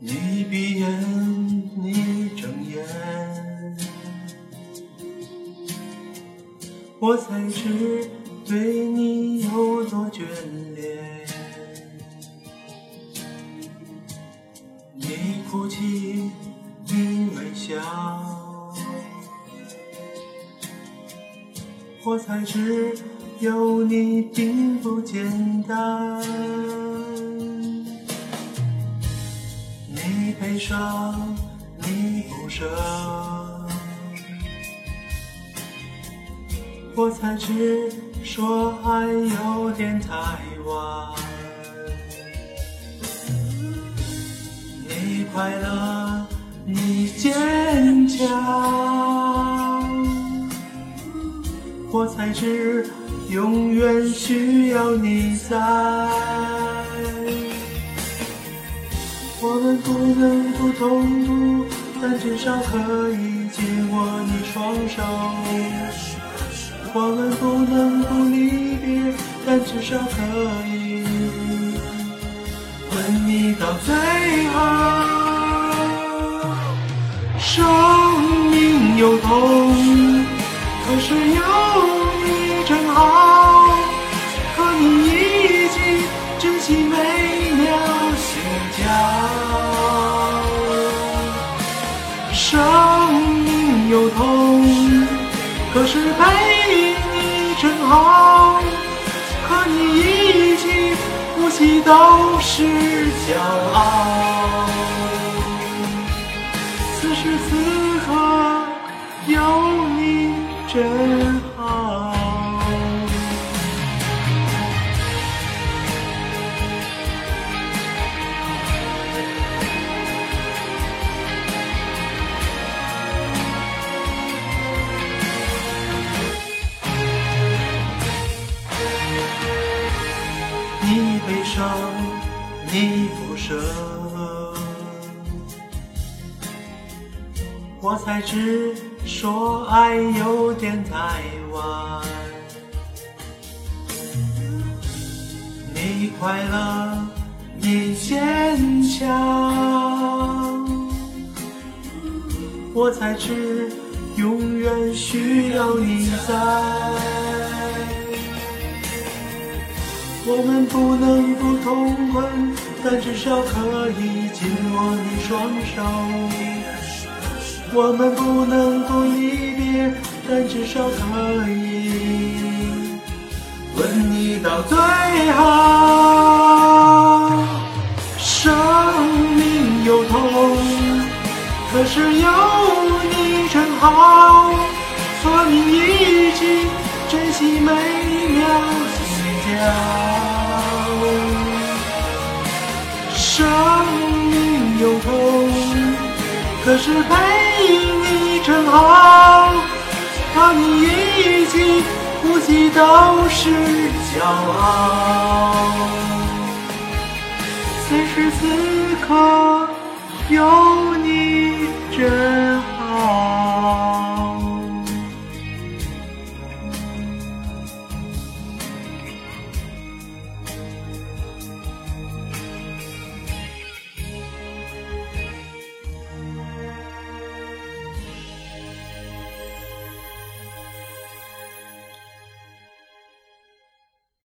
你闭眼，你睁眼，我才知对你有多眷恋。你哭泣，你微笑，我才知有你并不简单。悲伤，你不舍，我才知说爱有点太晚。你快乐，你坚强，我才知永远需要你在。我们不能不痛苦，但至少可以紧握你双手。我们不能不离别，但至少可以吻你到最后。生命有痛，可是有有痛，可是陪你真好，和你一起呼吸都是骄傲。此时此刻有你真你不舍，我才知说爱有点太晚。你快乐，你坚强，我才知永远需要你在。我们不能不痛快，但至少可以紧握你双手。我们不能不离别，但至少可以吻你到最后。生命有痛，可是有你真好，和你一起珍惜每秒心跳有痛，可是陪你真好，和你一起呼吸都是骄傲。此时此刻有你真。